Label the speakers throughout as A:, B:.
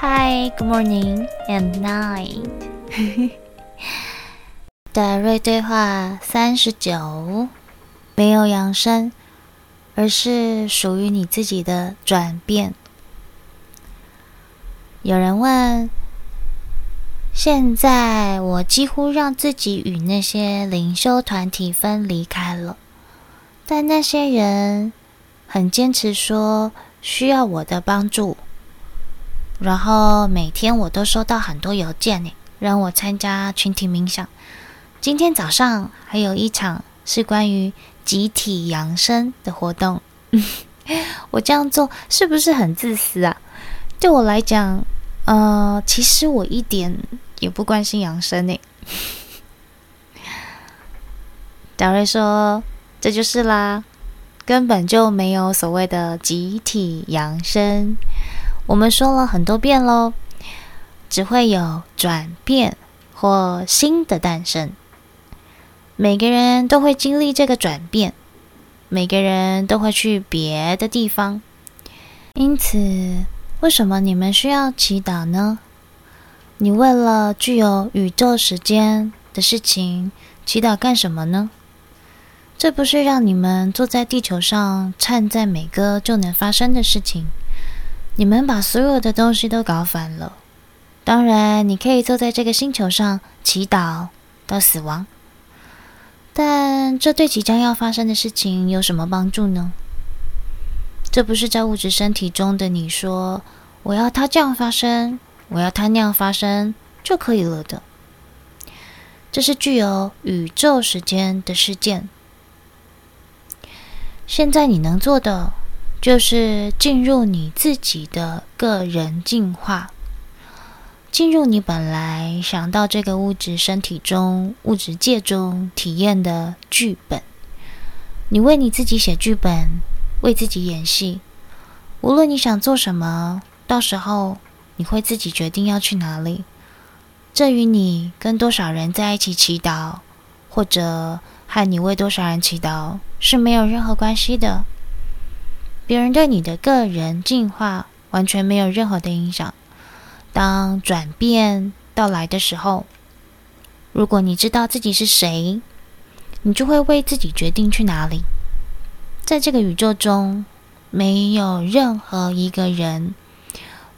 A: Hi, good morning and night。达瑞对话三十九，没有扬声，而是属于你自己的转变。有人问：现在我几乎让自己与那些灵修团体分离开了，但那些人很坚持说需要我的帮助。然后每天我都收到很多邮件呢，让我参加群体冥想。今天早上还有一场是关于集体扬升的活动。我这样做是不是很自私啊？对我来讲，呃，其实我一点也不关心扬升呢。达瑞说：“这就是啦，根本就没有所谓的集体扬升。”我们说了很多遍喽，只会有转变或新的诞生。每个人都会经历这个转变，每个人都会去别的地方。因此，为什么你们需要祈祷呢？你为了具有宇宙时间的事情祈祷干什么呢？这不是让你们坐在地球上唱赞美歌就能发生的事情。你们把所有的东西都搞反了。当然，你可以坐在这个星球上祈祷到死亡，但这对即将要发生的事情有什么帮助呢？这不是在物质身体中的你说“我要它这样发生，我要它那样发生”就可以了的。这是具有宇宙时间的事件。现在你能做的。就是进入你自己的个人进化，进入你本来想到这个物质身体中、物质界中体验的剧本。你为你自己写剧本，为自己演戏。无论你想做什么，到时候你会自己决定要去哪里。这与你跟多少人在一起祈祷，或者和你为多少人祈祷是没有任何关系的。别人对你的个人进化完全没有任何的影响。当转变到来的时候，如果你知道自己是谁，你就会为自己决定去哪里。在这个宇宙中，没有任何一个人，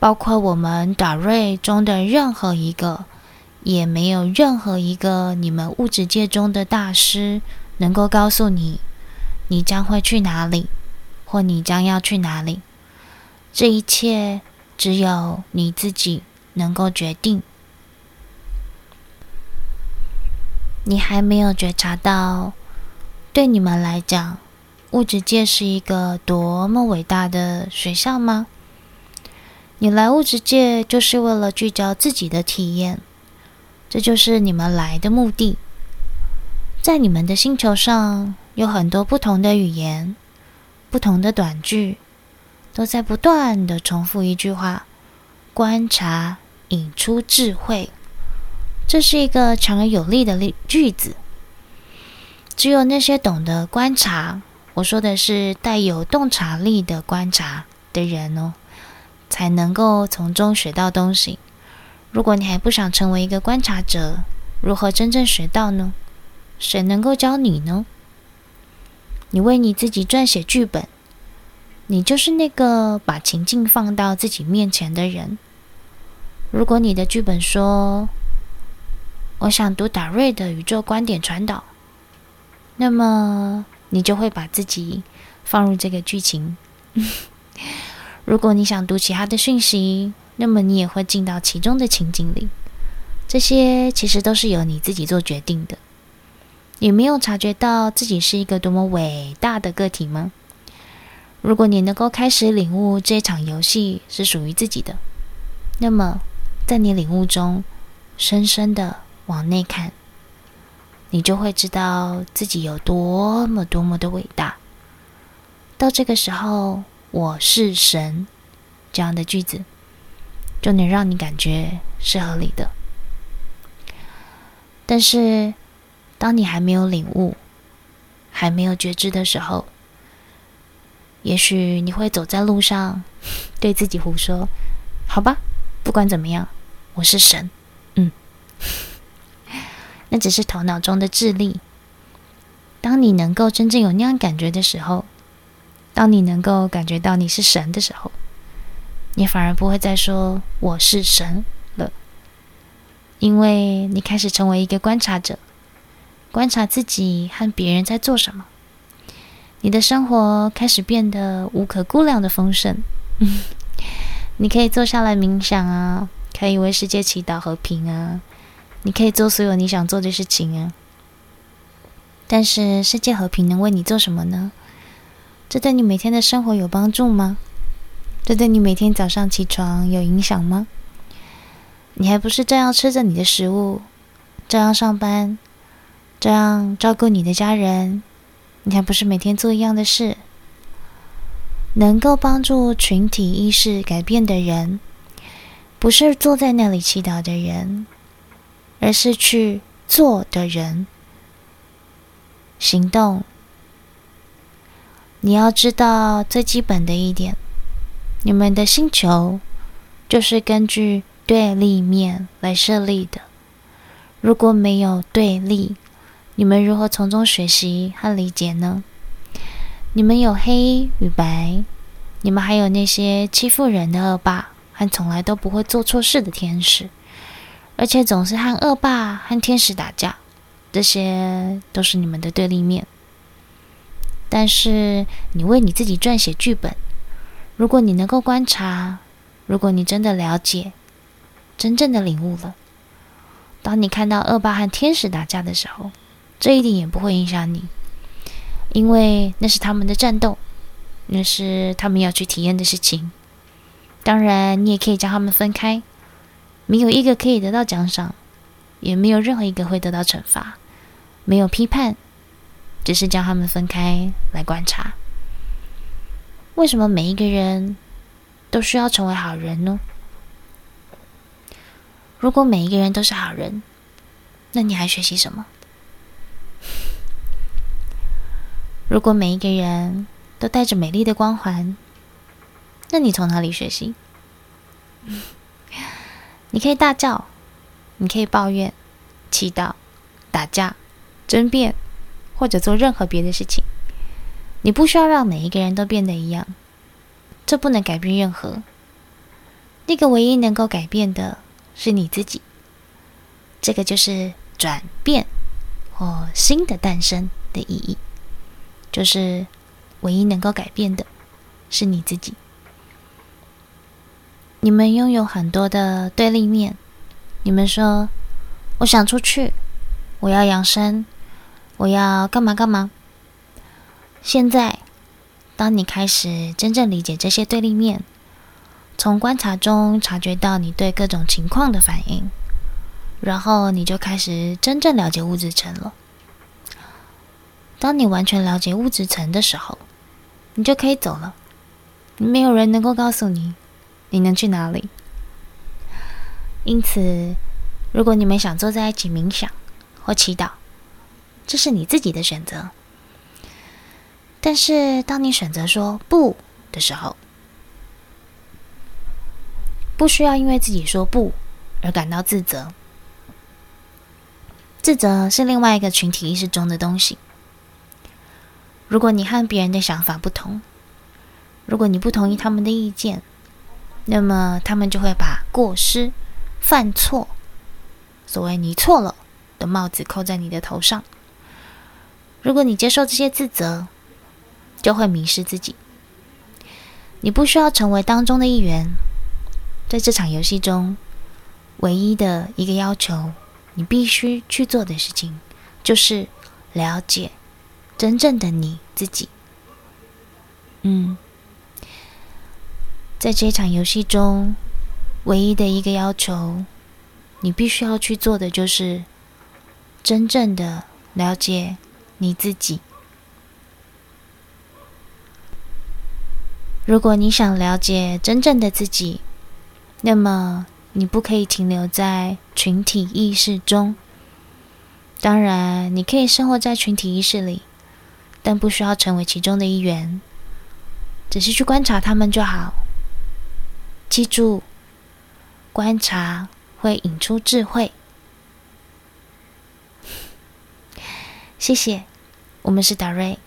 A: 包括我们达瑞中的任何一个，也没有任何一个你们物质界中的大师，能够告诉你，你将会去哪里。或你将要去哪里？这一切只有你自己能够决定。你还没有觉察到，对你们来讲，物质界是一个多么伟大的学校吗？你来物质界就是为了聚焦自己的体验，这就是你们来的目的。在你们的星球上，有很多不同的语言。不同的短句都在不断的重复一句话：观察引出智慧。这是一个强而有力的例句子。只有那些懂得观察，我说的是带有洞察力的观察的人哦，才能够从中学到东西。如果你还不想成为一个观察者，如何真正学到呢？谁能够教你呢？你为你自己撰写剧本，你就是那个把情境放到自己面前的人。如果你的剧本说“我想读达瑞的宇宙观点传导”，那么你就会把自己放入这个剧情。如果你想读其他的讯息，那么你也会进到其中的情景里。这些其实都是由你自己做决定的。你没有察觉到自己是一个多么伟大的个体吗？如果你能够开始领悟这场游戏是属于自己的，那么在你领悟中，深深的往内看，你就会知道自己有多么多么的伟大。到这个时候，“我是神”这样的句子，就能让你感觉是合理的。但是，当你还没有领悟、还没有觉知的时候，也许你会走在路上，对自己胡说：“好吧，不管怎么样，我是神。嗯，那只是头脑中的智力。当你能够真正有那样感觉的时候，当你能够感觉到你是神的时候，你反而不会再说我是神了，因为你开始成为一个观察者，观察自己和别人在做什么。你的生活开始变得无可估量的丰盛。你可以坐下来冥想啊，可以为世界祈祷和平啊，你可以做所有你想做的事情啊。但是世界和平能为你做什么呢？这对你每天的生活有帮助吗？这对你每天早上起床有影响吗？你还不是照样吃着你的食物，照样上班，这样照顾你的家人？你还不是每天做一样的事？能够帮助群体意识改变的人，不是坐在那里祈祷的人，而是去做的人。行动。你要知道最基本的一点，你们的星球就是根据对立面来设立的。如果没有对立，你们如何从中学习和理解呢？你们有黑与白，你们还有那些欺负人的恶霸和从来都不会做错事的天使，而且总是和恶霸和天使打架。这些都是你们的对立面。但是你为你自己撰写剧本，如果你能够观察，如果你真的了解，真正的领悟了，当你看到恶霸和天使打架的时候，这一点也不会影响你，因为那是他们的战斗，那是他们要去体验的事情。当然，你也可以将他们分开，没有一个可以得到奖赏，也没有任何一个会得到惩罚。没有批判，只是将他们分开来观察。为什么每一个人都需要成为好人呢？如果每一个人都是好人，那你还学习什么？如果每一个人都带着美丽的光环，那你从哪里学习？你可以大叫，你可以抱怨、祈祷、打架。争辩，或者做任何别的事情，你不需要让每一个人都变得一样，这不能改变任何。那个唯一能够改变的是你自己，这个就是转变或新的诞生的意义，就是唯一能够改变的是你自己。你们拥有很多的对立面，你们说，我想出去，我要养生。我要干嘛干嘛？现在，当你开始真正理解这些对立面，从观察中察觉到你对各种情况的反应，然后你就开始真正了解物质层了。当你完全了解物质层的时候，你就可以走了。没有人能够告诉你你能去哪里。因此，如果你们想坐在一起冥想或祈祷，这是你自己的选择，但是当你选择说不的时候，不需要因为自己说不而感到自责。自责是另外一个群体意识中的东西。如果你和别人的想法不同，如果你不同意他们的意见，那么他们就会把过失、犯错、所谓“你错了”的帽子扣在你的头上。如果你接受这些自责，就会迷失自己。你不需要成为当中的一员，在这场游戏中，唯一的一个要求，你必须去做的事情，就是了解真正的你自己。嗯，在这场游戏中，唯一的一个要求，你必须要去做的，就是真正的了解。你自己，如果你想了解真正的自己，那么你不可以停留在群体意识中。当然，你可以生活在群体意识里，但不需要成为其中的一员只是去观察他们就好。记住观察会引出智慧。谢谢我们是达瑞。